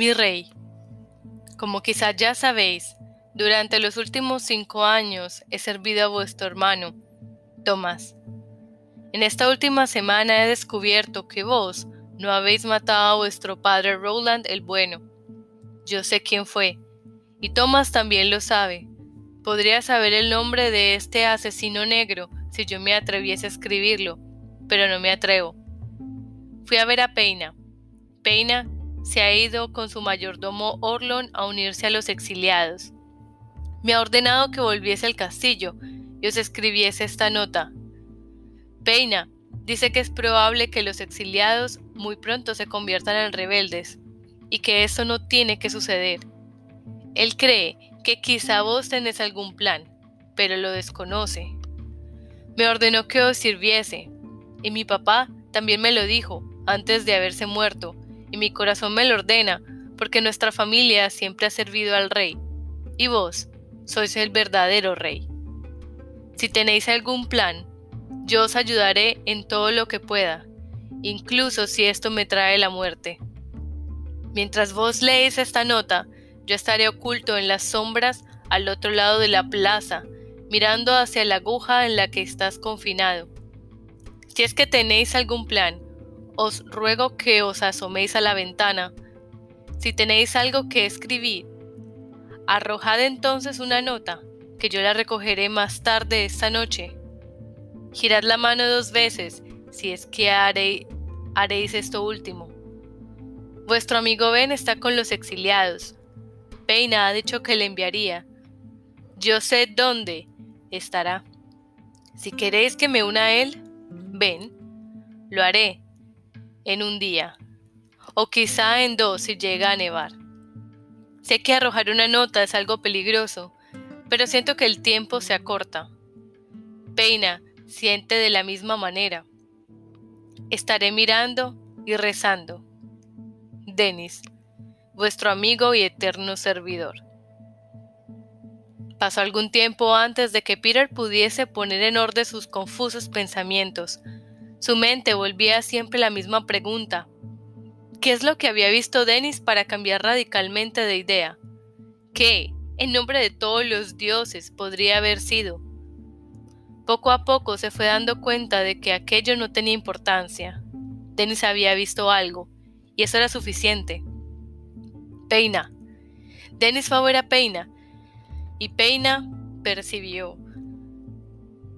Mi rey, como quizás ya sabéis, durante los últimos cinco años he servido a vuestro hermano, Tomás. En esta última semana he descubierto que vos no habéis matado a vuestro padre Roland el Bueno. Yo sé quién fue, y Tomás también lo sabe. Podría saber el nombre de este asesino negro si yo me atreviese a escribirlo, pero no me atrevo. Fui a ver a Peina. Peina se ha ido con su mayordomo Orlon a unirse a los exiliados. Me ha ordenado que volviese al castillo y os escribiese esta nota. Peina dice que es probable que los exiliados muy pronto se conviertan en rebeldes y que eso no tiene que suceder. Él cree que quizá vos tenés algún plan, pero lo desconoce. Me ordenó que os sirviese, y mi papá también me lo dijo antes de haberse muerto, y mi corazón me lo ordena, porque nuestra familia siempre ha servido al rey, y vos sois el verdadero rey. Si tenéis algún plan, yo os ayudaré en todo lo que pueda, incluso si esto me trae la muerte. Mientras vos leéis esta nota, yo estaré oculto en las sombras al otro lado de la plaza, mirando hacia la aguja en la que estás confinado. Si es que tenéis algún plan, os ruego que os asoméis a la ventana. Si tenéis algo que escribir, arrojad entonces una nota, que yo la recogeré más tarde esta noche. Girad la mano dos veces, si es que haréis esto último. Vuestro amigo Ben está con los exiliados. Peina ha dicho que le enviaría. Yo sé dónde estará. Si queréis que me una a él, ven, lo haré en un día, o quizá en dos si llega a nevar. Sé que arrojar una nota es algo peligroso, pero siento que el tiempo se acorta. Peina siente de la misma manera. Estaré mirando y rezando. Denis, vuestro amigo y eterno servidor. Pasó algún tiempo antes de que Peter pudiese poner en orden sus confusos pensamientos. Su mente volvía siempre la misma pregunta. ¿Qué es lo que había visto Dennis para cambiar radicalmente de idea? ¿Qué, en nombre de todos los dioses, podría haber sido? Poco a poco se fue dando cuenta de que aquello no tenía importancia. Dennis había visto algo, y eso era suficiente. Peina. Dennis fue a ver a Peina, y Peina percibió.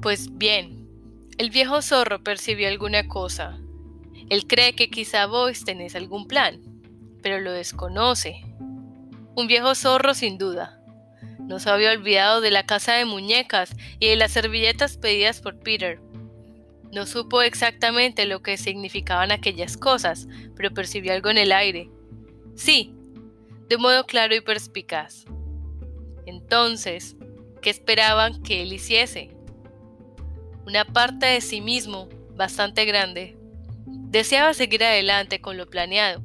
Pues bien, el viejo zorro percibió alguna cosa. Él cree que quizá vos tenés algún plan, pero lo desconoce. Un viejo zorro sin duda. No se había olvidado de la casa de muñecas y de las servilletas pedidas por Peter. No supo exactamente lo que significaban aquellas cosas, pero percibió algo en el aire. Sí, de modo claro y perspicaz. Entonces, ¿qué esperaban que él hiciese? Una parte de sí mismo, bastante grande, deseaba seguir adelante con lo planeado.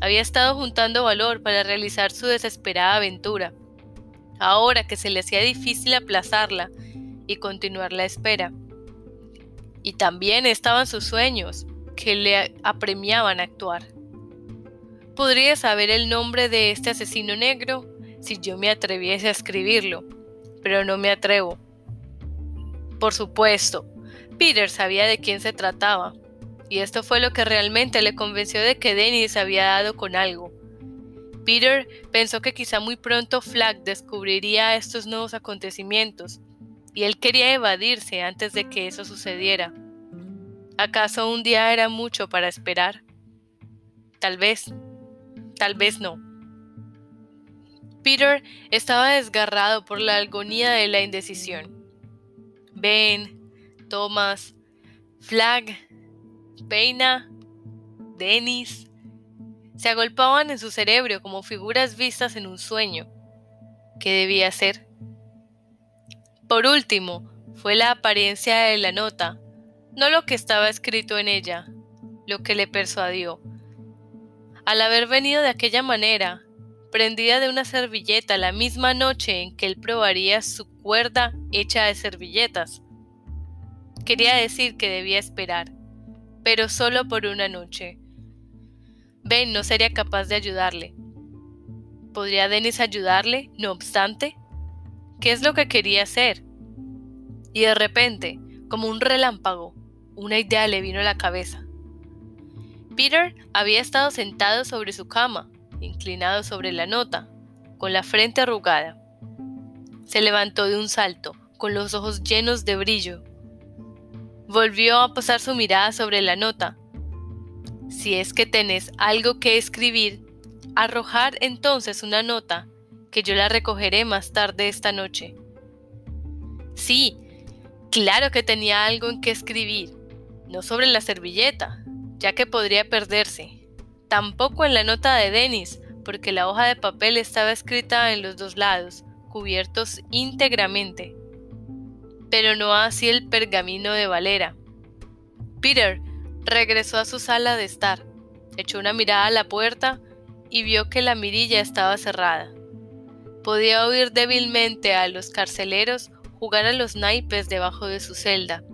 Había estado juntando valor para realizar su desesperada aventura. Ahora que se le hacía difícil aplazarla y continuar la espera. Y también estaban sus sueños, que le apremiaban a actuar. ¿Podría saber el nombre de este asesino negro? si yo me atreviese a escribirlo, pero no me atrevo. Por supuesto, Peter sabía de quién se trataba, y esto fue lo que realmente le convenció de que Dennis había dado con algo. Peter pensó que quizá muy pronto Flag descubriría estos nuevos acontecimientos, y él quería evadirse antes de que eso sucediera. ¿Acaso un día era mucho para esperar? Tal vez, tal vez no. Peter estaba desgarrado por la agonía de la indecisión. Ben, Thomas, Flag, Peina, Dennis, se agolpaban en su cerebro como figuras vistas en un sueño. ¿Qué debía hacer? Por último, fue la apariencia de la nota, no lo que estaba escrito en ella, lo que le persuadió. Al haber venido de aquella manera, prendida de una servilleta la misma noche en que él probaría su hecha de servilletas. Quería decir que debía esperar, pero solo por una noche. Ben no sería capaz de ayudarle. ¿Podría Dennis ayudarle, no obstante? ¿Qué es lo que quería hacer? Y de repente, como un relámpago, una idea le vino a la cabeza. Peter había estado sentado sobre su cama, inclinado sobre la nota, con la frente arrugada. Se levantó de un salto, con los ojos llenos de brillo. Volvió a posar su mirada sobre la nota. Si es que tenés algo que escribir, arrojar entonces una nota, que yo la recogeré más tarde esta noche. Sí, claro que tenía algo en que escribir, no sobre la servilleta, ya que podría perderse, tampoco en la nota de Denis, porque la hoja de papel estaba escrita en los dos lados, cubiertos íntegramente. Pero no así el pergamino de Valera. Peter regresó a su sala de estar, echó una mirada a la puerta y vio que la mirilla estaba cerrada. Podía oír débilmente a los carceleros jugar a los naipes debajo de su celda.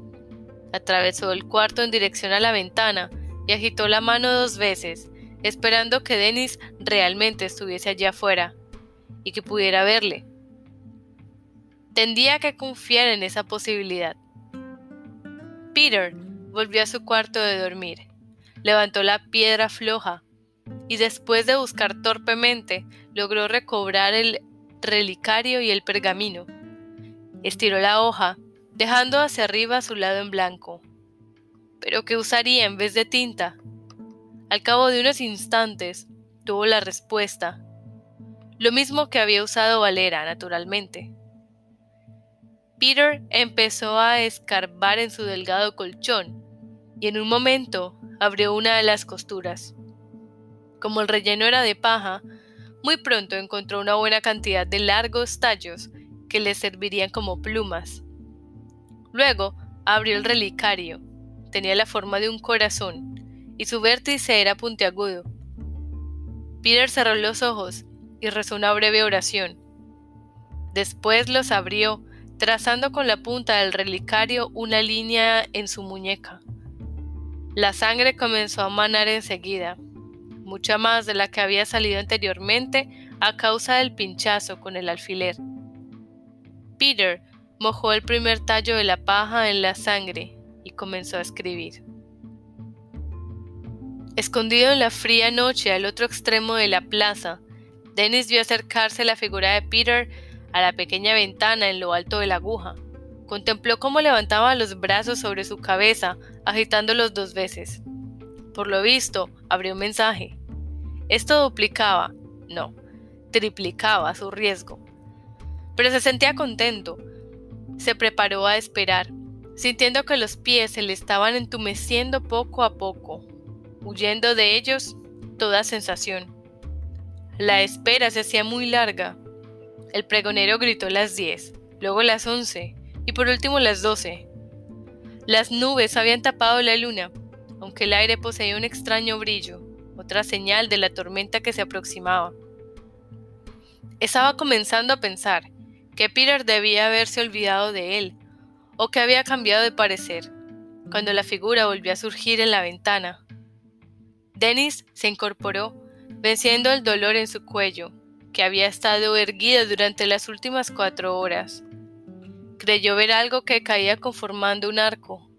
Atravesó el cuarto en dirección a la ventana y agitó la mano dos veces, esperando que Dennis realmente estuviese allá afuera y que pudiera verle. Tendría que confiar en esa posibilidad. Peter volvió a su cuarto de dormir, levantó la piedra floja y después de buscar torpemente logró recobrar el relicario y el pergamino. Estiró la hoja, dejando hacia arriba su lado en blanco. ¿Pero qué usaría en vez de tinta? Al cabo de unos instantes, tuvo la respuesta. Lo mismo que había usado Valera, naturalmente. Peter empezó a escarbar en su delgado colchón y en un momento abrió una de las costuras. Como el relleno era de paja, muy pronto encontró una buena cantidad de largos tallos que le servirían como plumas. Luego abrió el relicario. Tenía la forma de un corazón y su vértice era puntiagudo. Peter cerró los ojos y rezó una breve oración. Después los abrió, trazando con la punta del relicario una línea en su muñeca. La sangre comenzó a manar enseguida, mucha más de la que había salido anteriormente a causa del pinchazo con el alfiler. Peter mojó el primer tallo de la paja en la sangre y comenzó a escribir. Escondido en la fría noche al otro extremo de la plaza, Dennis vio acercarse la figura de Peter a la pequeña ventana en lo alto de la aguja. Contempló cómo levantaba los brazos sobre su cabeza, agitándolos dos veces. Por lo visto, abrió un mensaje. Esto duplicaba, no, triplicaba su riesgo. Pero se sentía contento. Se preparó a esperar, sintiendo que los pies se le estaban entumeciendo poco a poco, huyendo de ellos toda sensación. La espera se hacía muy larga. El pregonero gritó las diez, luego las once y por último las doce. Las nubes habían tapado la luna aunque el aire poseía un extraño brillo, otra señal de la tormenta que se aproximaba. Estaba comenzando a pensar que Peter debía haberse olvidado de él, o que había cambiado de parecer, cuando la figura volvió a surgir en la ventana. Dennis se incorporó, venciendo el dolor en su cuello, que había estado erguido durante las últimas cuatro horas. Creyó ver algo que caía conformando un arco,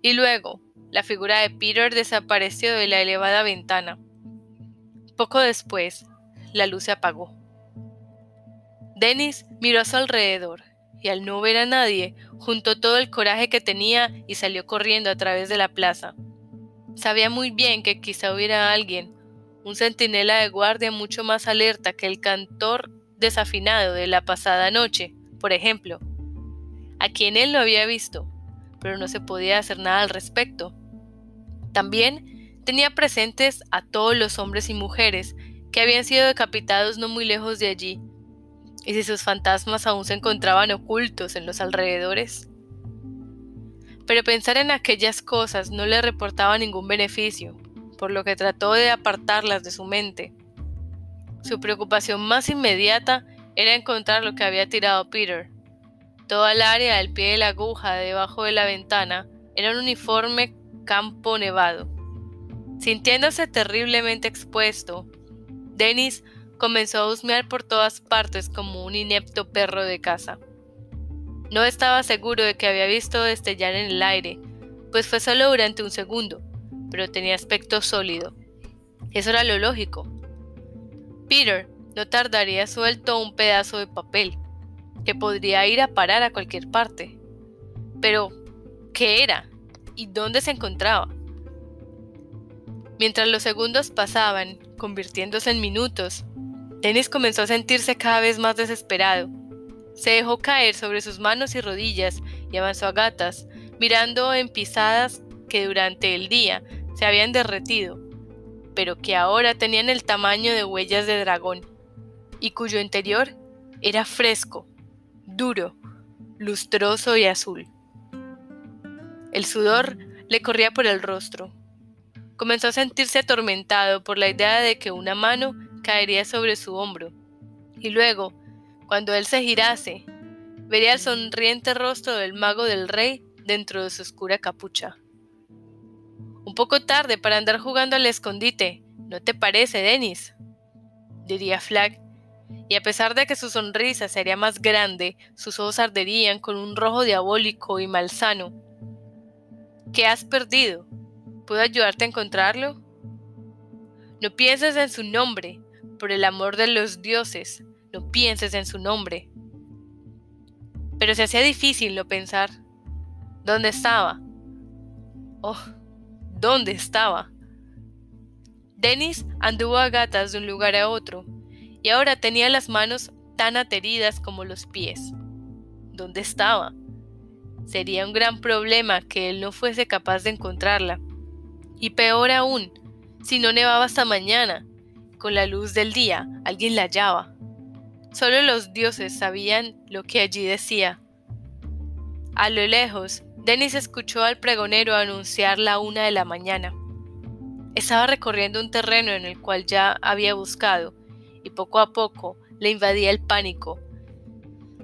y luego, la figura de Peter desapareció de la elevada ventana. Poco después, la luz se apagó. Dennis miró a su alrededor y al no ver a nadie, juntó todo el coraje que tenía y salió corriendo a través de la plaza. Sabía muy bien que quizá hubiera alguien, un centinela de guardia mucho más alerta que el cantor desafinado de la pasada noche, por ejemplo, a quien él no había visto, pero no se podía hacer nada al respecto. También tenía presentes a todos los hombres y mujeres que habían sido decapitados no muy lejos de allí, y si sus fantasmas aún se encontraban ocultos en los alrededores. Pero pensar en aquellas cosas no le reportaba ningún beneficio, por lo que trató de apartarlas de su mente. Su preocupación más inmediata era encontrar lo que había tirado Peter. Toda el área al pie de la aguja debajo de la ventana era un uniforme campo nevado. Sintiéndose terriblemente expuesto, Dennis comenzó a husmear por todas partes como un inepto perro de caza. No estaba seguro de que había visto destellar en el aire, pues fue solo durante un segundo, pero tenía aspecto sólido. Eso era lo lógico. Peter no tardaría suelto un pedazo de papel, que podría ir a parar a cualquier parte. Pero, ¿qué era? ¿Y dónde se encontraba? Mientras los segundos pasaban, convirtiéndose en minutos, Dennis comenzó a sentirse cada vez más desesperado. Se dejó caer sobre sus manos y rodillas y avanzó a gatas, mirando en pisadas que durante el día se habían derretido, pero que ahora tenían el tamaño de huellas de dragón, y cuyo interior era fresco, duro, lustroso y azul. El sudor le corría por el rostro. Comenzó a sentirse atormentado por la idea de que una mano caería sobre su hombro. Y luego, cuando él se girase, vería el sonriente rostro del mago del rey dentro de su oscura capucha. Un poco tarde para andar jugando al escondite, ¿no te parece, Denis? diría Flag, y a pesar de que su sonrisa sería más grande, sus ojos arderían con un rojo diabólico y malsano. ¿Qué has perdido? ¿Puedo ayudarte a encontrarlo? No pienses en su nombre, por el amor de los dioses, no pienses en su nombre. Pero se hacía difícil no pensar. ¿Dónde estaba? Oh, ¿dónde estaba? Dennis anduvo a gatas de un lugar a otro, y ahora tenía las manos tan ateridas como los pies. ¿Dónde estaba? Sería un gran problema que él no fuese capaz de encontrarla. Y peor aún, si no nevaba hasta mañana, con la luz del día, alguien la hallaba. Solo los dioses sabían lo que allí decía. A lo lejos, Denis escuchó al pregonero anunciar la una de la mañana. Estaba recorriendo un terreno en el cual ya había buscado, y poco a poco le invadía el pánico.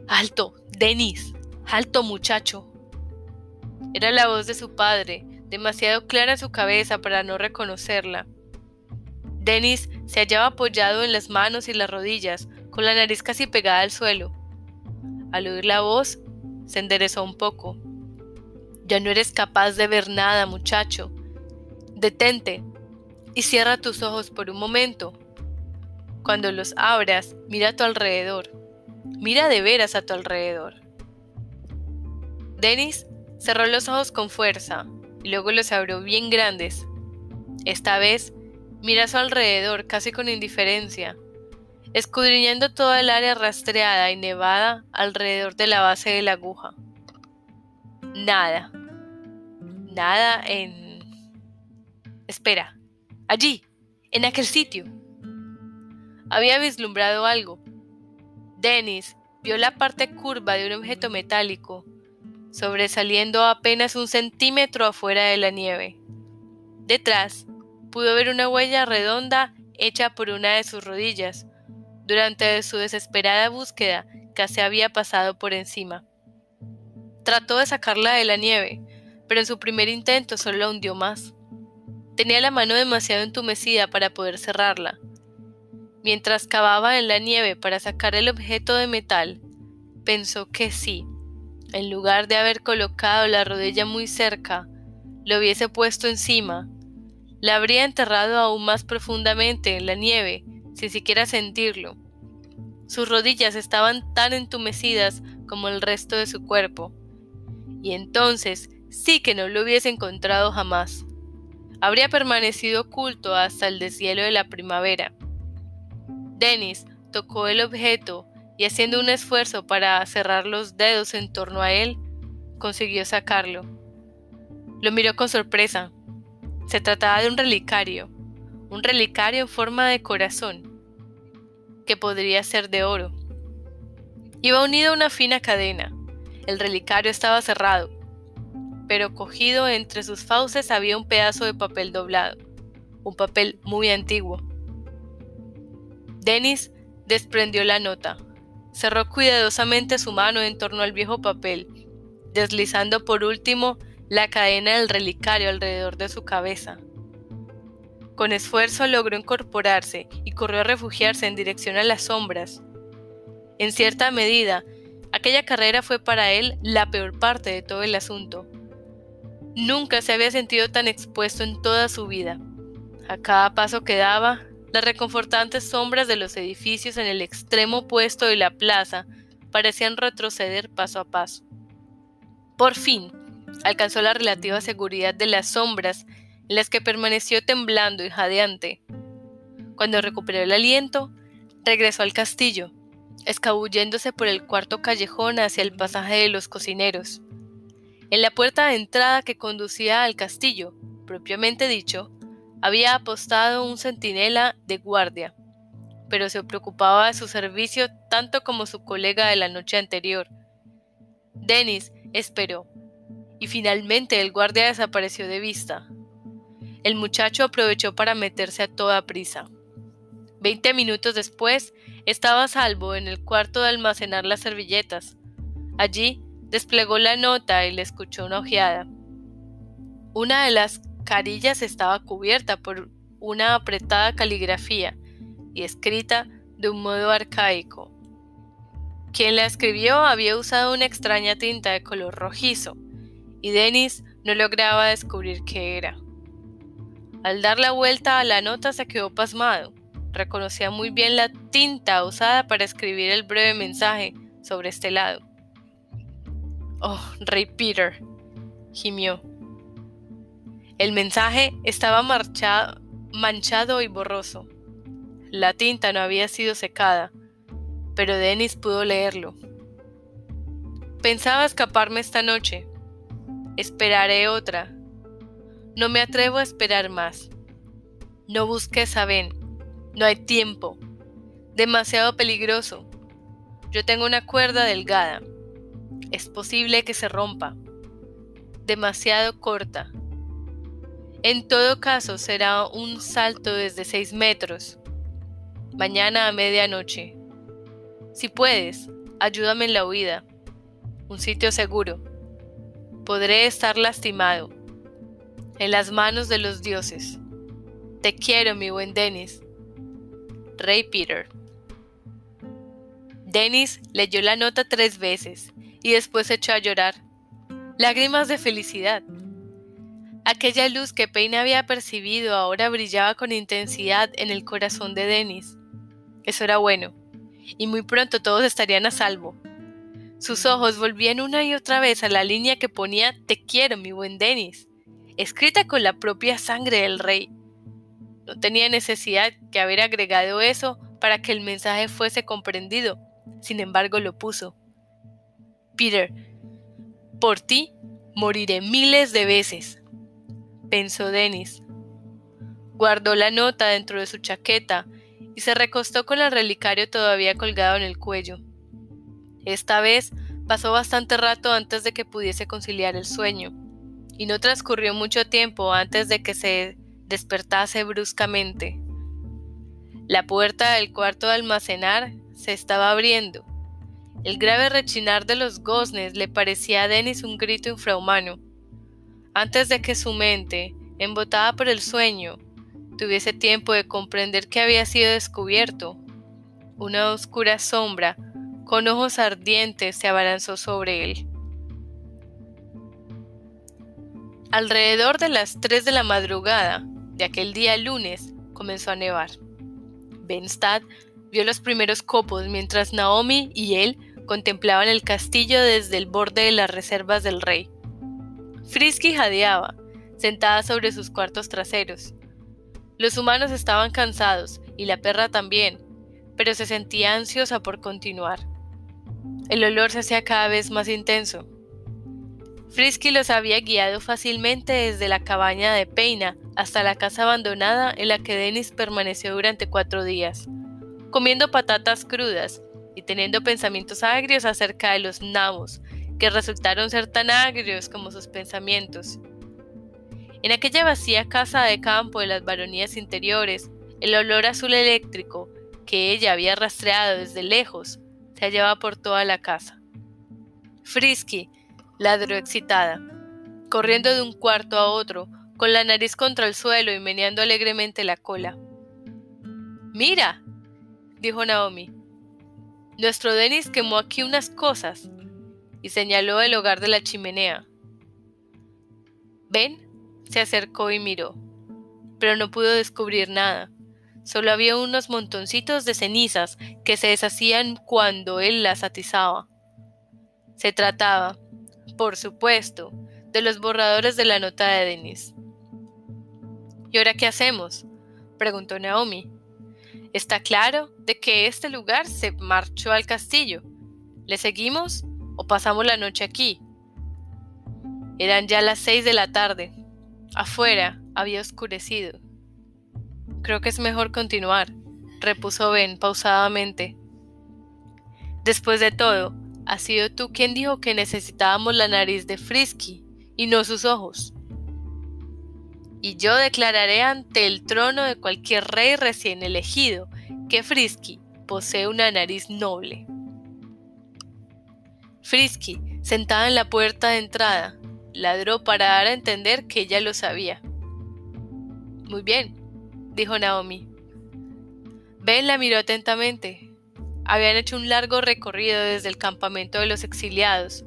¡Alto, Denis! ¡Alto, muchacho! Era la voz de su padre, demasiado clara en su cabeza para no reconocerla. Dennis se hallaba apoyado en las manos y las rodillas, con la nariz casi pegada al suelo. Al oír la voz, se enderezó un poco. Ya no eres capaz de ver nada, muchacho. Detente y cierra tus ojos por un momento. Cuando los abras, mira a tu alrededor. Mira de veras a tu alrededor. Dennis cerró los ojos con fuerza y luego los abrió bien grandes. Esta vez Mira a su alrededor casi con indiferencia, escudriñando toda el área rastreada y nevada alrededor de la base de la aguja. Nada. Nada en... Espera. Allí, en aquel sitio. Había vislumbrado algo. Dennis vio la parte curva de un objeto metálico, sobresaliendo apenas un centímetro afuera de la nieve. Detrás, pudo ver una huella redonda hecha por una de sus rodillas. Durante su desesperada búsqueda, casi había pasado por encima. Trató de sacarla de la nieve, pero en su primer intento solo hundió más. Tenía la mano demasiado entumecida para poder cerrarla. Mientras cavaba en la nieve para sacar el objeto de metal, pensó que sí, en lugar de haber colocado la rodilla muy cerca, lo hubiese puesto encima la habría enterrado aún más profundamente en la nieve, sin siquiera sentirlo. Sus rodillas estaban tan entumecidas como el resto de su cuerpo. Y entonces sí que no lo hubiese encontrado jamás. Habría permanecido oculto hasta el deshielo de la primavera. Dennis tocó el objeto y haciendo un esfuerzo para cerrar los dedos en torno a él, consiguió sacarlo. Lo miró con sorpresa. Se trataba de un relicario, un relicario en forma de corazón, que podría ser de oro. Iba unido a una fina cadena. El relicario estaba cerrado, pero cogido entre sus fauces había un pedazo de papel doblado, un papel muy antiguo. Dennis desprendió la nota, cerró cuidadosamente su mano en torno al viejo papel, deslizando por último la cadena del relicario alrededor de su cabeza. Con esfuerzo logró incorporarse y corrió a refugiarse en dirección a las sombras. En cierta medida, aquella carrera fue para él la peor parte de todo el asunto. Nunca se había sentido tan expuesto en toda su vida. A cada paso que daba, las reconfortantes sombras de los edificios en el extremo opuesto de la plaza parecían retroceder paso a paso. Por fin, alcanzó la relativa seguridad de las sombras en las que permaneció temblando y jadeante. Cuando recuperó el aliento, regresó al castillo, escabulléndose por el cuarto callejón hacia el pasaje de los cocineros. En la puerta de entrada que conducía al castillo, propiamente dicho, había apostado un centinela de guardia, pero se preocupaba de su servicio tanto como su colega de la noche anterior. Dennis esperó, y finalmente el guardia desapareció de vista. El muchacho aprovechó para meterse a toda prisa. Veinte minutos después, estaba a salvo en el cuarto de almacenar las servilletas. Allí desplegó la nota y le escuchó una ojeada. Una de las carillas estaba cubierta por una apretada caligrafía y escrita de un modo arcaico. Quien la escribió había usado una extraña tinta de color rojizo, y Dennis no lograba descubrir qué era. Al dar la vuelta a la nota se quedó pasmado. Reconocía muy bien la tinta usada para escribir el breve mensaje sobre este lado. Oh, Rey Peter, gimió. El mensaje estaba manchado y borroso. La tinta no había sido secada, pero Dennis pudo leerlo. Pensaba escaparme esta noche. Esperaré otra. No me atrevo a esperar más. No busques a Ben. No hay tiempo. Demasiado peligroso. Yo tengo una cuerda delgada. Es posible que se rompa. Demasiado corta. En todo caso, será un salto desde 6 metros. Mañana a medianoche. Si puedes, ayúdame en la huida. Un sitio seguro. Podré estar lastimado. En las manos de los dioses. Te quiero, mi buen Dennis. Rey Peter. Dennis leyó la nota tres veces y después echó a llorar. Lágrimas de felicidad. Aquella luz que Payne había percibido ahora brillaba con intensidad en el corazón de Dennis. Eso era bueno, y muy pronto todos estarían a salvo. Sus ojos volvían una y otra vez a la línea que ponía Te quiero, mi buen Dennis, escrita con la propia sangre del rey. No tenía necesidad que haber agregado eso para que el mensaje fuese comprendido, sin embargo lo puso. Peter, por ti moriré miles de veces pensó Dennis. Guardó la nota dentro de su chaqueta y se recostó con el relicario todavía colgado en el cuello. Esta vez pasó bastante rato antes de que pudiese conciliar el sueño, y no transcurrió mucho tiempo antes de que se despertase bruscamente. La puerta del cuarto de almacenar se estaba abriendo. El grave rechinar de los goznes le parecía a Dennis un grito infrahumano antes de que su mente, embotada por el sueño, tuviese tiempo de comprender que había sido descubierto. Una oscura sombra, con ojos ardientes, se abalanzó sobre él. Alrededor de las 3 de la madrugada de aquel día lunes comenzó a nevar. Benstad vio los primeros copos mientras Naomi y él contemplaban el castillo desde el borde de las reservas del rey. Frisky jadeaba, sentada sobre sus cuartos traseros. Los humanos estaban cansados, y la perra también, pero se sentía ansiosa por continuar. El olor se hacía cada vez más intenso. Frisky los había guiado fácilmente desde la cabaña de Peina hasta la casa abandonada en la que Dennis permaneció durante cuatro días, comiendo patatas crudas y teniendo pensamientos agrios acerca de los nabos que resultaron ser tan agrios como sus pensamientos. En aquella vacía casa de campo de las baronías interiores, el olor azul eléctrico que ella había rastreado desde lejos se hallaba por toda la casa. Frisky ladró excitada, corriendo de un cuarto a otro con la nariz contra el suelo y meneando alegremente la cola. Mira, dijo Naomi. Nuestro Denis quemó aquí unas cosas y señaló el hogar de la chimenea. Ben se acercó y miró, pero no pudo descubrir nada. Solo había unos montoncitos de cenizas que se deshacían cuando él las atizaba. Se trataba, por supuesto, de los borradores de la nota de Denis. ¿Y ahora qué hacemos? preguntó Naomi. Está claro de que este lugar se marchó al castillo. ¿Le seguimos o pasamos la noche aquí? Eran ya las seis de la tarde. Afuera había oscurecido. Creo que es mejor continuar, repuso Ben pausadamente. Después de todo, has sido tú quien dijo que necesitábamos la nariz de Frisky y no sus ojos. Y yo declararé ante el trono de cualquier rey recién elegido que Frisky posee una nariz noble. Frisky, sentada en la puerta de entrada, ladró para dar a entender que ella lo sabía. Muy bien, dijo Naomi. Ben la miró atentamente. Habían hecho un largo recorrido desde el campamento de los exiliados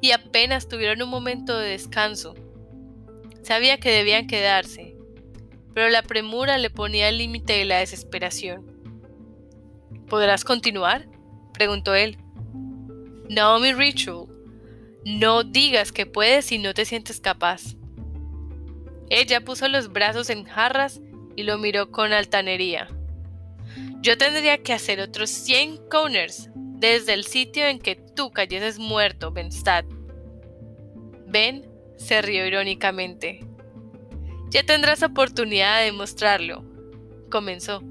y apenas tuvieron un momento de descanso. Sabía que debían quedarse, pero la premura le ponía el límite de la desesperación. ¿Podrás continuar? preguntó él. Naomi Ritual, no digas que puedes si no te sientes capaz. Ella puso los brazos en jarras y lo miró con altanería. Yo tendría que hacer otros 100 counters desde el sitio en que tú cayeses muerto, Benstad. Ben se rió irónicamente. Ya tendrás oportunidad de demostrarlo, comenzó.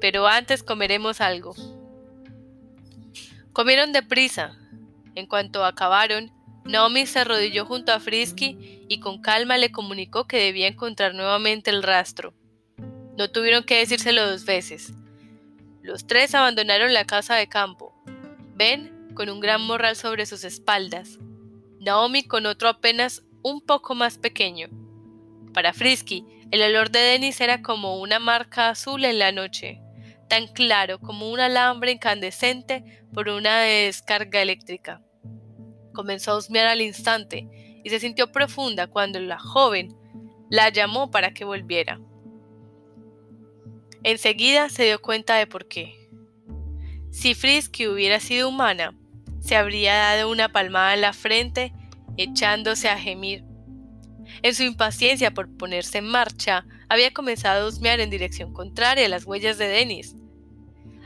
Pero antes comeremos algo. Comieron deprisa. En cuanto acabaron, Naomi se arrodilló junto a Frisky y con calma le comunicó que debía encontrar nuevamente el rastro. No tuvieron que decírselo dos veces. Los tres abandonaron la casa de campo. Ben con un gran morral sobre sus espaldas. Naomi con otro apenas un poco más pequeño. Para Frisky, el olor de Denis era como una marca azul en la noche, tan claro como un alambre incandescente por una descarga eléctrica. Comenzó a husmear al instante y se sintió profunda cuando la joven la llamó para que volviera. Enseguida se dio cuenta de por qué. Si Frisky hubiera sido humana, se habría dado una palmada en la frente, echándose a gemir. En su impaciencia por ponerse en marcha, había comenzado a husmear en dirección contraria a las huellas de Denis.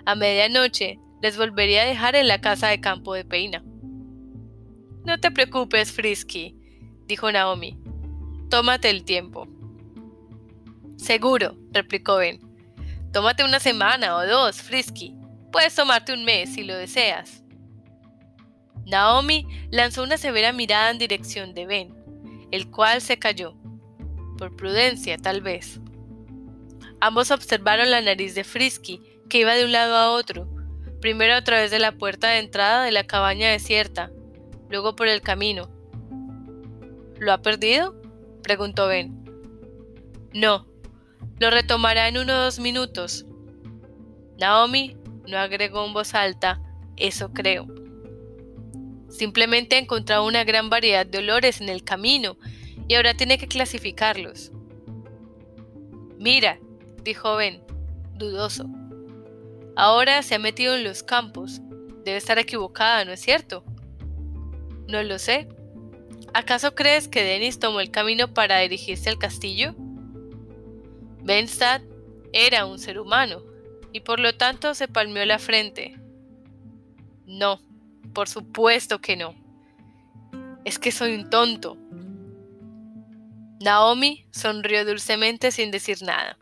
A medianoche les volvería a dejar en la casa de campo de Peina. No te preocupes, Frisky, dijo Naomi. Tómate el tiempo. Seguro, replicó Ben. Tómate una semana o dos, Frisky. Puedes tomarte un mes si lo deseas. Naomi lanzó una severa mirada en dirección de Ben, el cual se cayó. Por prudencia, tal vez. Ambos observaron la nariz de Frisky, que iba de un lado a otro, primero a través de la puerta de entrada de la cabaña desierta, luego por el camino. ¿Lo ha perdido? preguntó Ben. No, lo retomará en unos minutos. Naomi no agregó en voz alta, eso creo. Simplemente ha encontrado una gran variedad de olores en el camino y ahora tiene que clasificarlos. Mira, dijo Ben, dudoso. Ahora se ha metido en los campos. Debe estar equivocada, ¿no es cierto? No lo sé. ¿Acaso crees que Dennis tomó el camino para dirigirse al castillo? Benstad era un ser humano y por lo tanto se palmeó la frente. No, por supuesto que no. Es que soy un tonto. Naomi sonrió dulcemente sin decir nada.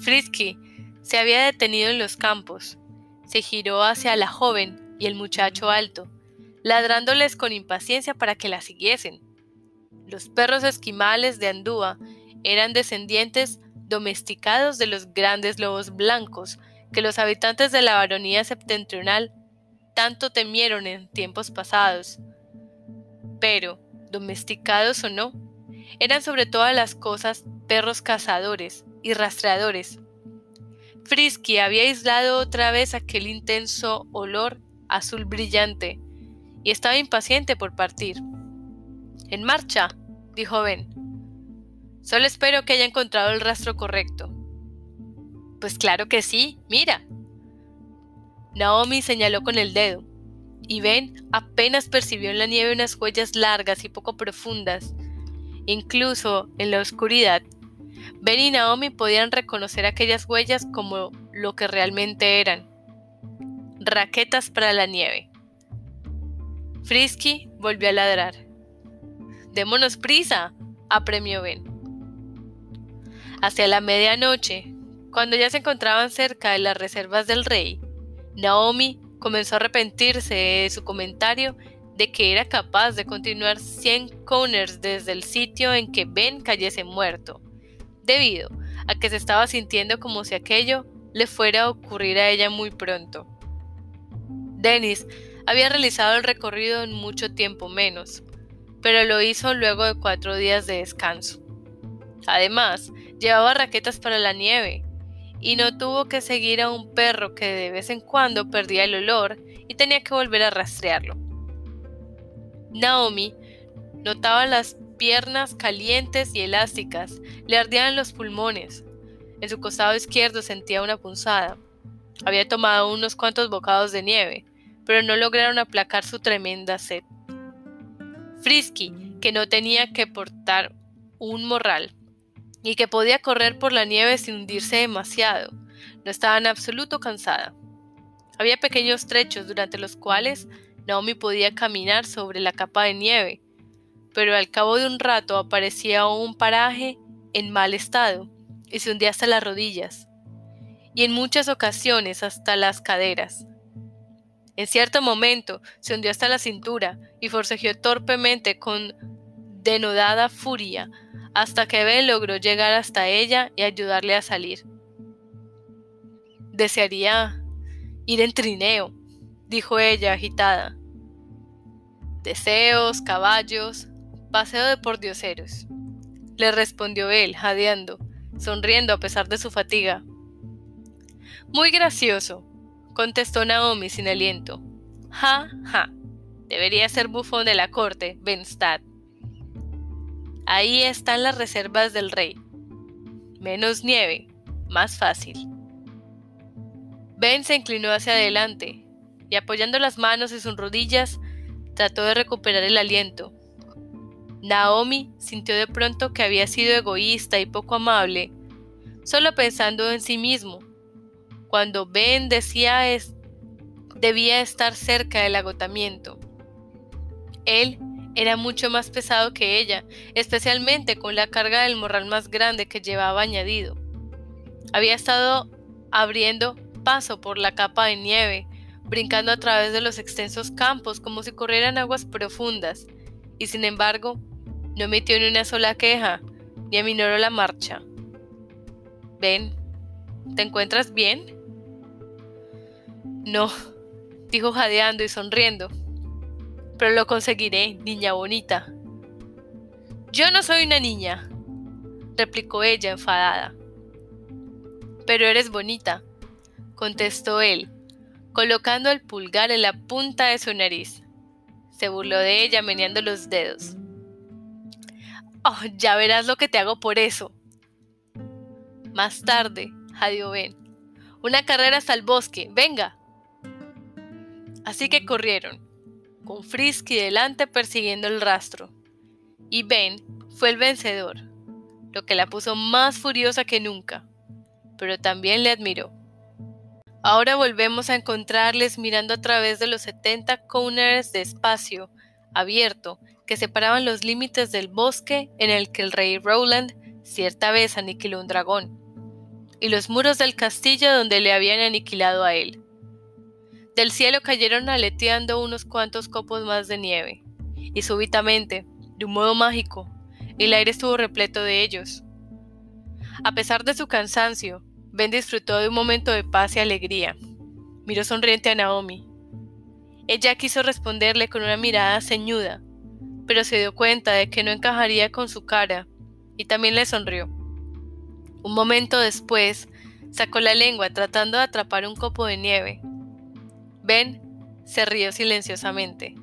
Frisky se había detenido en los campos. Se giró hacia la joven y el muchacho alto, ladrándoles con impaciencia para que la siguiesen. Los perros esquimales de Andúa eran descendientes domesticados de los grandes lobos blancos que los habitantes de la baronía septentrional tanto temieron en tiempos pasados. Pero, domesticados o no, eran sobre todas las cosas perros cazadores y rastreadores. Frisky había aislado otra vez aquel intenso olor azul brillante y estaba impaciente por partir. En marcha, dijo Ben. Solo espero que haya encontrado el rastro correcto. Pues claro que sí, mira. Naomi señaló con el dedo, y Ben apenas percibió en la nieve unas huellas largas y poco profundas. Incluso en la oscuridad, Ben y Naomi podían reconocer aquellas huellas como lo que realmente eran. Raquetas para la nieve. Frisky volvió a ladrar. Démonos prisa, apremió Ben. Hacia la medianoche, cuando ya se encontraban cerca de las reservas del rey, Naomi comenzó a arrepentirse de su comentario de que era capaz de continuar 100 corners desde el sitio en que Ben cayese muerto, debido a que se estaba sintiendo como si aquello le fuera a ocurrir a ella muy pronto. Dennis había realizado el recorrido en mucho tiempo menos, pero lo hizo luego de cuatro días de descanso. Además, llevaba raquetas para la nieve, y no tuvo que seguir a un perro que de vez en cuando perdía el olor y tenía que volver a rastrearlo. Naomi notaba las piernas calientes y elásticas, le ardían los pulmones. En su costado izquierdo sentía una punzada. Había tomado unos cuantos bocados de nieve, pero no lograron aplacar su tremenda sed. Frisky, que no tenía que portar un morral, y que podía correr por la nieve sin hundirse demasiado. No estaba en absoluto cansada. Había pequeños trechos durante los cuales Naomi podía caminar sobre la capa de nieve, pero al cabo de un rato aparecía un paraje en mal estado y se hundía hasta las rodillas, y en muchas ocasiones hasta las caderas. En cierto momento se hundió hasta la cintura y forcejeó torpemente con denodada furia hasta que Ben logró llegar hasta ella y ayudarle a salir. Desearía ir en trineo, dijo ella agitada. Deseos, caballos, paseo de pordioseros, le respondió él, jadeando, sonriendo a pesar de su fatiga. Muy gracioso, contestó Naomi sin aliento. Ja, ja. Debería ser bufón de la corte, Benstad. Ahí están las reservas del rey. Menos nieve, más fácil. Ben se inclinó hacia adelante y apoyando las manos en sus rodillas, trató de recuperar el aliento. Naomi sintió de pronto que había sido egoísta y poco amable, solo pensando en sí mismo. Cuando Ben decía es, debía estar cerca del agotamiento. Él era mucho más pesado que ella, especialmente con la carga del morral más grande que llevaba añadido. Había estado abriendo paso por la capa de nieve, brincando a través de los extensos campos como si corrieran aguas profundas, y sin embargo, no emitió ni una sola queja, ni aminoró la marcha. Ven, ¿te encuentras bien? No, dijo jadeando y sonriendo. Pero lo conseguiré, niña bonita. Yo no soy una niña, replicó ella enfadada. Pero eres bonita, contestó él, colocando el pulgar en la punta de su nariz. Se burló de ella meneando los dedos. Oh, ya verás lo que te hago por eso. Más tarde, jadeó Ben. Una carrera hasta el bosque, venga. Así que corrieron, con Frisky delante persiguiendo el rastro. Y Ben fue el vencedor, lo que la puso más furiosa que nunca, pero también le admiró. Ahora volvemos a encontrarles mirando a través de los 70 corners de espacio abierto que separaban los límites del bosque en el que el rey Roland cierta vez aniquiló un dragón, y los muros del castillo donde le habían aniquilado a él. Del cielo cayeron aleteando unos cuantos copos más de nieve, y súbitamente, de un modo mágico, el aire estuvo repleto de ellos. A pesar de su cansancio, Ben disfrutó de un momento de paz y alegría. Miró sonriente a Naomi. Ella quiso responderle con una mirada ceñuda, pero se dio cuenta de que no encajaría con su cara y también le sonrió. Un momento después, sacó la lengua tratando de atrapar un copo de nieve. Ben se rió silenciosamente.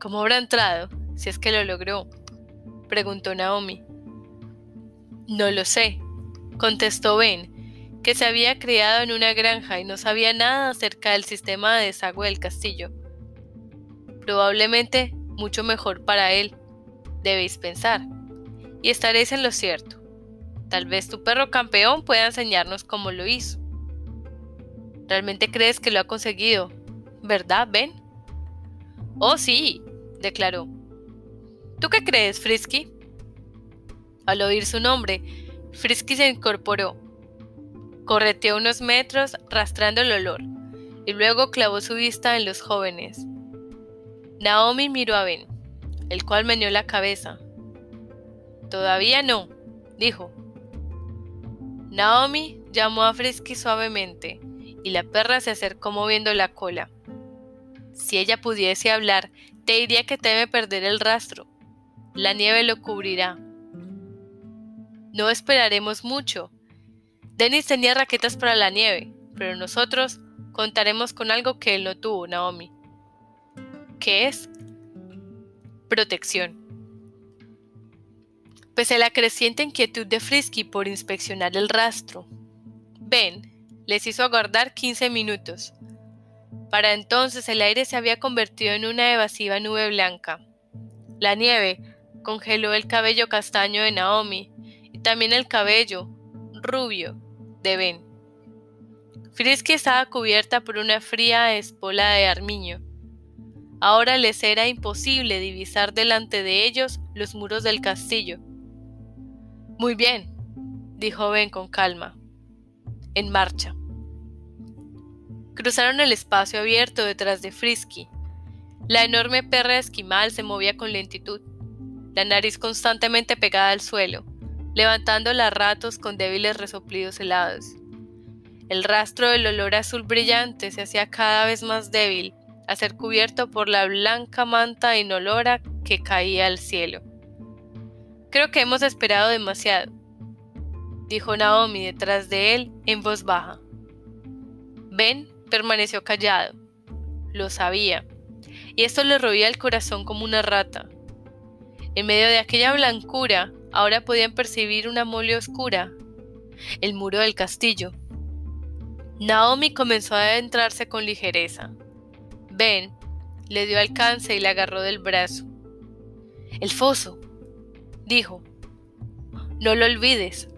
¿Cómo habrá entrado, si es que lo logró? preguntó Naomi. No lo sé, contestó Ben, que se había criado en una granja y no sabía nada acerca del sistema de desagüe del castillo. Probablemente mucho mejor para él, debéis pensar, y estaréis en lo cierto. Tal vez tu perro campeón pueda enseñarnos cómo lo hizo. ¿Realmente crees que lo ha conseguido? ¿Verdad, Ben? Oh, sí, declaró. ¿Tú qué crees, Frisky? Al oír su nombre, Frisky se incorporó. Correteó unos metros rastrando el olor y luego clavó su vista en los jóvenes. Naomi miró a Ben, el cual meneó la cabeza. Todavía no, dijo. Naomi llamó a Frisky suavemente y la perra se acercó moviendo la cola. Si ella pudiese hablar, te diría que teme perder el rastro. La nieve lo cubrirá. No esperaremos mucho. Dennis tenía raquetas para la nieve, pero nosotros contaremos con algo que él no tuvo, Naomi. ¿Qué es? Protección. Pese a la creciente inquietud de Frisky por inspeccionar el rastro, Ben les hizo aguardar 15 minutos. Para entonces el aire se había convertido en una evasiva nube blanca. La nieve congeló el cabello castaño de Naomi y también el cabello rubio de Ben. Frisky estaba cubierta por una fría espola de armiño. Ahora les era imposible divisar delante de ellos los muros del castillo. Muy bien, dijo Ben con calma. En marcha. Cruzaron el espacio abierto detrás de Frisky. La enorme perra esquimal se movía con lentitud, la nariz constantemente pegada al suelo, levantándola a ratos con débiles resoplidos helados. El rastro del olor azul brillante se hacía cada vez más débil a ser cubierto por la blanca manta inolora que caía al cielo. Creo que hemos esperado demasiado, dijo Naomi detrás de él en voz baja. Ben permaneció callado. Lo sabía, y esto le roía el corazón como una rata. En medio de aquella blancura, ahora podían percibir una mole oscura, el muro del castillo. Naomi comenzó a adentrarse con ligereza. Ben le dio alcance y le agarró del brazo. El foso, dijo. No lo olvides.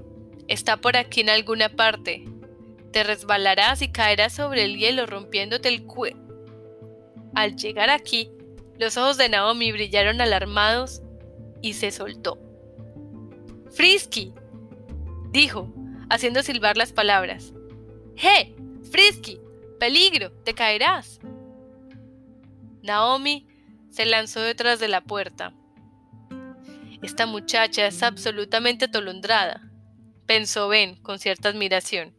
Está por aquí en alguna parte. Te resbalarás y caerás sobre el hielo rompiéndote el cuello. Al llegar aquí, los ojos de Naomi brillaron alarmados y se soltó. Frisky, dijo, haciendo silbar las palabras. ¡Eh! ¡Frisky! ¡Peligro! ¡Te caerás! Naomi se lanzó detrás de la puerta. Esta muchacha es absolutamente atolondrada, pensó Ben con cierta admiración.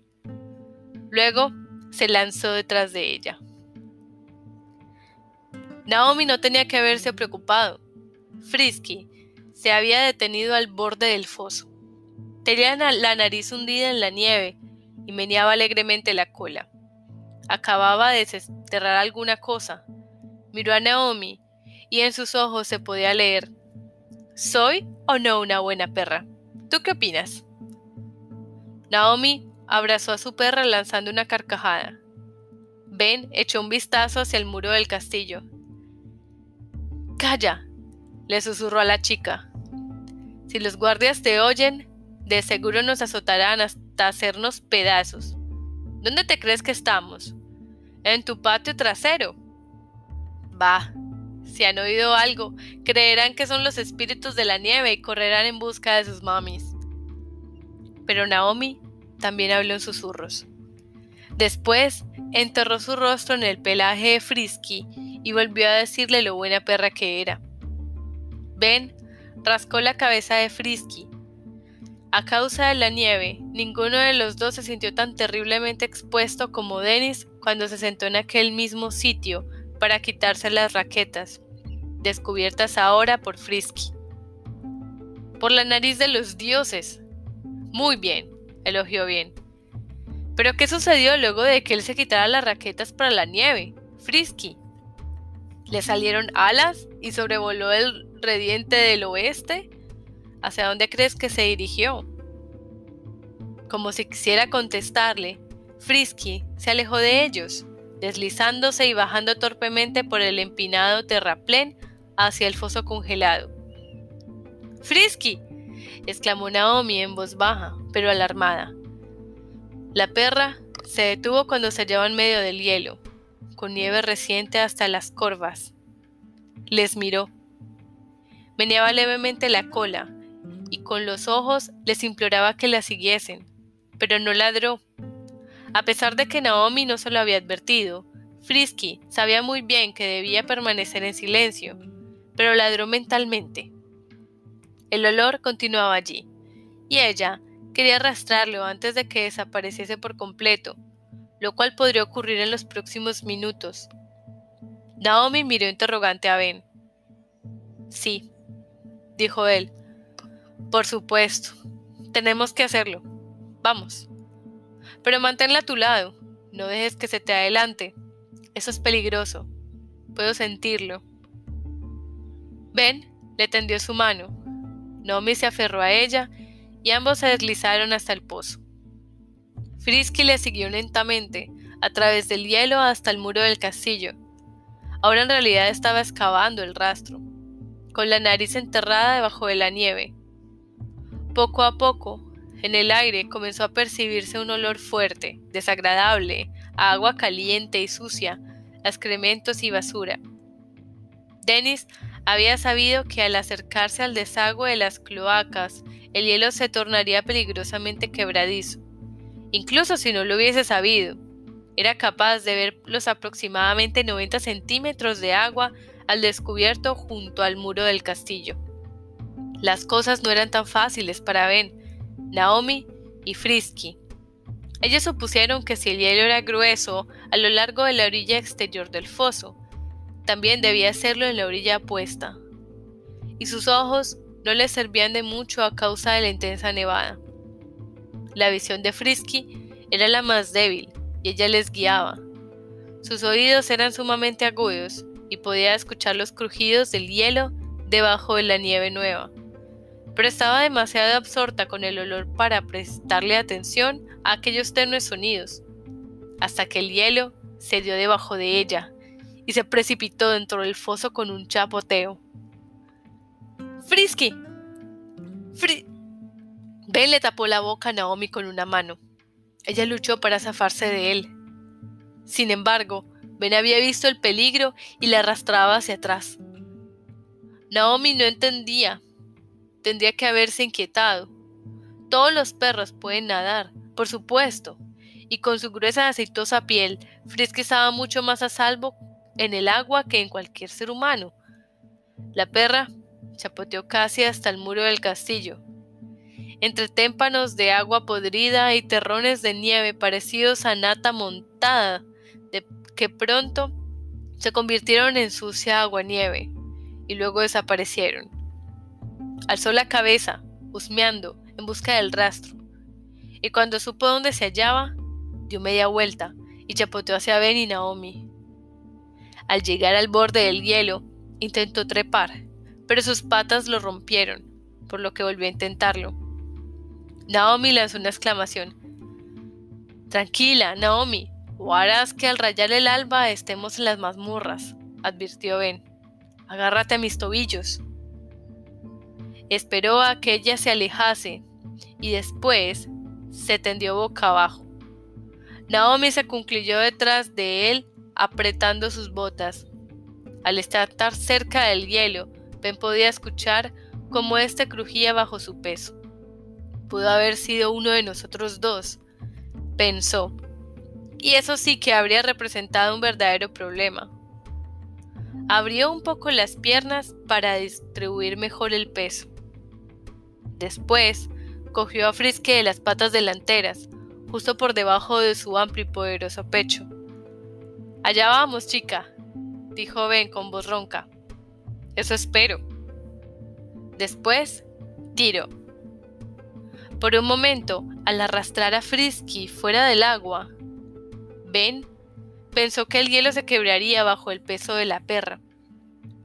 Luego se lanzó detrás de ella. Naomi no tenía que haberse preocupado. Frisky se había detenido al borde del foso. Tenía la nariz hundida en la nieve y meneaba alegremente la cola. Acababa de desterrar alguna cosa, Miró a Naomi y en sus ojos se podía leer, ¿soy o no una buena perra? ¿Tú qué opinas? Naomi abrazó a su perra lanzando una carcajada. Ben echó un vistazo hacia el muro del castillo. Calla, le susurró a la chica. Si los guardias te oyen, de seguro nos azotarán hasta hacernos pedazos. ¿Dónde te crees que estamos? En tu patio trasero. Bah, si han oído algo, creerán que son los espíritus de la nieve y correrán en busca de sus mamis. Pero Naomi también habló en susurros. Después enterró su rostro en el pelaje de Frisky y volvió a decirle lo buena perra que era. Ben rascó la cabeza de Frisky. A causa de la nieve, ninguno de los dos se sintió tan terriblemente expuesto como Dennis cuando se sentó en aquel mismo sitio para quitarse las raquetas. descubiertas ahora por Frisky. Por la nariz de los dioses. Muy bien, elogió bien. Pero ¿qué sucedió luego de que él se quitara las raquetas para la nieve? Frisky. ¿Le salieron alas y sobrevoló el rediente del oeste? ¿Hacia dónde crees que se dirigió? Como si quisiera contestarle, Frisky se alejó de ellos, deslizándose y bajando torpemente por el empinado terraplén hacia el foso congelado. ¡Frisky! exclamó Naomi en voz baja, pero alarmada. La perra se detuvo cuando se hallaba en medio del hielo, con nieve reciente hasta las corvas. Les miró. Meneaba levemente la cola y con los ojos les imploraba que la siguiesen, pero no ladró. A pesar de que Naomi no se lo había advertido, Frisky sabía muy bien que debía permanecer en silencio, pero ladró mentalmente. El olor continuaba allí, y ella quería arrastrarlo antes de que desapareciese por completo, lo cual podría ocurrir en los próximos minutos. Naomi miró interrogante a Ben. Sí, dijo él. Por supuesto. Tenemos que hacerlo. Vamos. Pero manténla a tu lado. No dejes que se te adelante. Eso es peligroso. Puedo sentirlo. Ben le tendió su mano. Naomi se aferró a ella y ambos se deslizaron hasta el pozo. Frisky le siguió lentamente, a través del hielo hasta el muro del castillo. Ahora en realidad estaba excavando el rastro, con la nariz enterrada debajo de la nieve. Poco a poco, en el aire comenzó a percibirse un olor fuerte, desagradable, a agua caliente y sucia, excrementos y basura. Dennis había sabido que al acercarse al desagüe de las cloacas, el hielo se tornaría peligrosamente quebradizo. Incluso si no lo hubiese sabido, era capaz de ver los aproximadamente 90 centímetros de agua al descubierto junto al muro del castillo. Las cosas no eran tan fáciles para Ben, Naomi y Frisky. Ellos supusieron que si el hielo era grueso a lo largo de la orilla exterior del foso, también debía hacerlo en la orilla opuesta. Y sus ojos no les servían de mucho a causa de la intensa nevada. La visión de Frisky era la más débil y ella les guiaba. Sus oídos eran sumamente agudos y podía escuchar los crujidos del hielo debajo de la nieve nueva pero estaba demasiado absorta con el olor para prestarle atención a aquellos tenues sonidos, hasta que el hielo se dio debajo de ella y se precipitó dentro del foso con un chapoteo. ¡Frisky! ¡Fri! Ben le tapó la boca a Naomi con una mano. Ella luchó para zafarse de él. Sin embargo, Ben había visto el peligro y la arrastraba hacia atrás. Naomi no entendía tendría que haberse inquietado. Todos los perros pueden nadar, por supuesto, y con su gruesa aceitosa piel, Frisky estaba mucho más a salvo en el agua que en cualquier ser humano. La perra chapoteó casi hasta el muro del castillo. Entre témpanos de agua podrida y terrones de nieve parecidos a nata montada, que pronto se convirtieron en sucia agua nieve y luego desaparecieron. Alzó la cabeza, husmeando, en busca del rastro, y cuando supo dónde se hallaba, dio media vuelta y chapoteó hacia Ben y Naomi. Al llegar al borde del hielo, intentó trepar, pero sus patas lo rompieron, por lo que volvió a intentarlo. Naomi lanzó una exclamación. Tranquila, Naomi, o harás que al rayar el alba estemos en las mazmorras, advirtió Ben. Agárrate a mis tobillos. Esperó a que ella se alejase y después se tendió boca abajo. Naomi se concluyó detrás de él apretando sus botas. Al estar cerca del hielo, Ben podía escuchar cómo éste crujía bajo su peso. Pudo haber sido uno de nosotros dos, pensó. Y eso sí que habría representado un verdadero problema. Abrió un poco las piernas para distribuir mejor el peso. Después, cogió a Frisky de las patas delanteras, justo por debajo de su amplio y poderoso pecho. Allá vamos, chica, dijo Ben con voz ronca. Eso espero. Después, tiro. Por un momento, al arrastrar a Frisky fuera del agua, Ben pensó que el hielo se quebraría bajo el peso de la perra.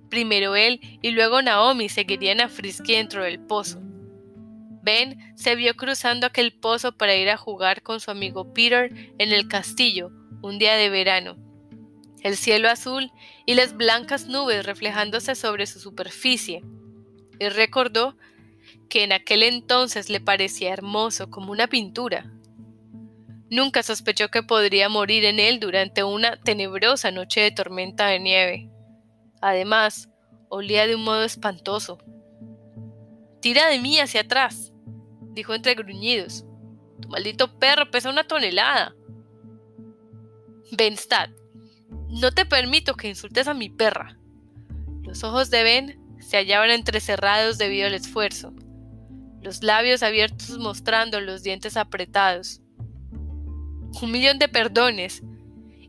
Primero él y luego Naomi seguirían a Frisky dentro del pozo. Ben se vio cruzando aquel pozo para ir a jugar con su amigo Peter en el castillo un día de verano. El cielo azul y las blancas nubes reflejándose sobre su superficie. Y recordó que en aquel entonces le parecía hermoso como una pintura. Nunca sospechó que podría morir en él durante una tenebrosa noche de tormenta de nieve. Además, olía de un modo espantoso. Tira de mí hacia atrás, dijo entre gruñidos. Tu maldito perro pesa una tonelada. Benstad, no te permito que insultes a mi perra. Los ojos de Ben se hallaban entrecerrados debido al esfuerzo, los labios abiertos mostrando los dientes apretados. Un millón de perdones.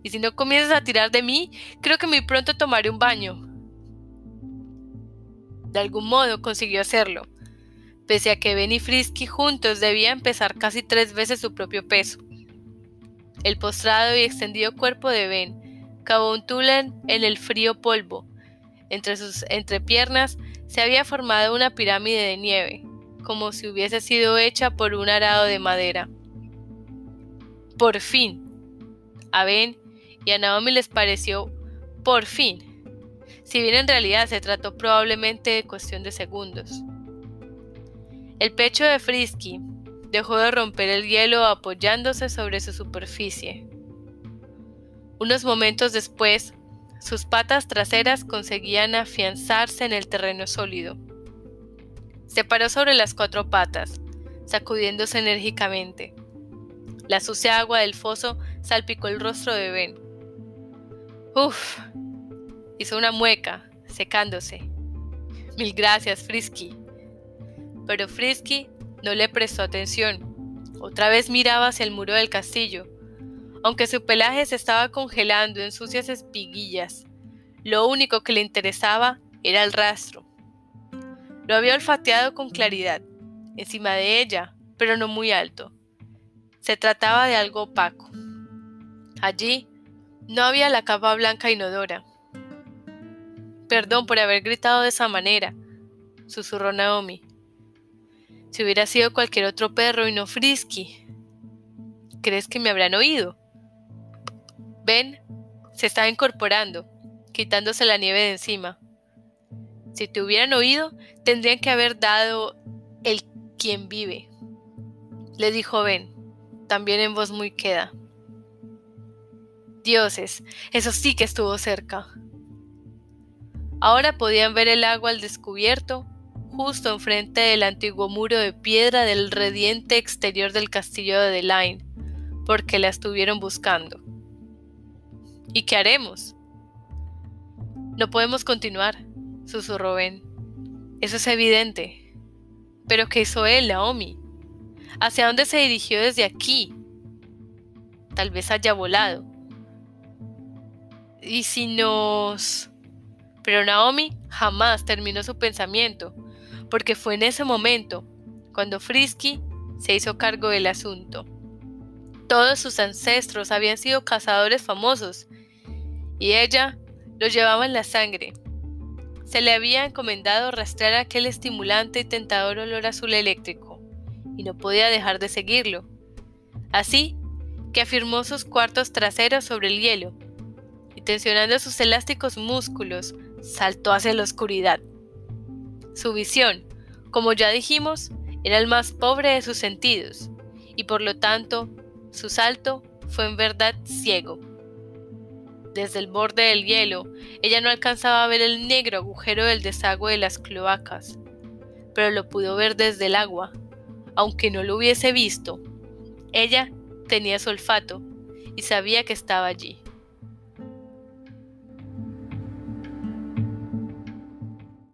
Y si no comienzas a tirar de mí, creo que muy pronto tomaré un baño. De algún modo consiguió hacerlo, pese a que Ben y Frisky juntos debían pesar casi tres veces su propio peso. El postrado y extendido cuerpo de Ben túnel en el frío polvo. Entre sus entrepiernas se había formado una pirámide de nieve, como si hubiese sido hecha por un arado de madera. Por fin. A Ben y a Naomi les pareció por fin si bien en realidad se trató probablemente de cuestión de segundos. El pecho de Frisky dejó de romper el hielo apoyándose sobre su superficie. Unos momentos después, sus patas traseras conseguían afianzarse en el terreno sólido. Se paró sobre las cuatro patas, sacudiéndose enérgicamente. La sucia agua del foso salpicó el rostro de Ben. Uf, Hizo una mueca, secándose. Mil gracias, Frisky. Pero Frisky no le prestó atención. Otra vez miraba hacia el muro del castillo. Aunque su pelaje se estaba congelando en sucias espiguillas, lo único que le interesaba era el rastro. Lo había olfateado con claridad, encima de ella, pero no muy alto. Se trataba de algo opaco. Allí no había la capa blanca inodora, Perdón por haber gritado de esa manera, susurró Naomi. Si hubiera sido cualquier otro perro y no Frisky, ¿crees que me habrán oído? Ben se estaba incorporando, quitándose la nieve de encima. Si te hubieran oído, tendrían que haber dado el quien vive, le dijo Ben, también en voz muy queda. Dioses, eso sí que estuvo cerca. Ahora podían ver el agua al descubierto, justo enfrente del antiguo muro de piedra del rediente exterior del castillo de Delaine, porque la estuvieron buscando. ¿Y qué haremos? No podemos continuar, susurró Ben. Eso es evidente. Pero ¿qué hizo él, Naomi? ¿Hacia dónde se dirigió desde aquí? Tal vez haya volado. ¿Y si nos... Pero Naomi jamás terminó su pensamiento, porque fue en ese momento cuando Frisky se hizo cargo del asunto. Todos sus ancestros habían sido cazadores famosos, y ella lo llevaba en la sangre. Se le había encomendado rastrear aquel estimulante y tentador olor azul eléctrico, y no podía dejar de seguirlo. Así que afirmó sus cuartos traseros sobre el hielo, y tensionando sus elásticos músculos, saltó hacia la oscuridad. Su visión, como ya dijimos, era el más pobre de sus sentidos, y por lo tanto, su salto fue en verdad ciego. Desde el borde del hielo, ella no alcanzaba a ver el negro agujero del desagüe de las cloacas, pero lo pudo ver desde el agua. Aunque no lo hubiese visto, ella tenía su olfato y sabía que estaba allí.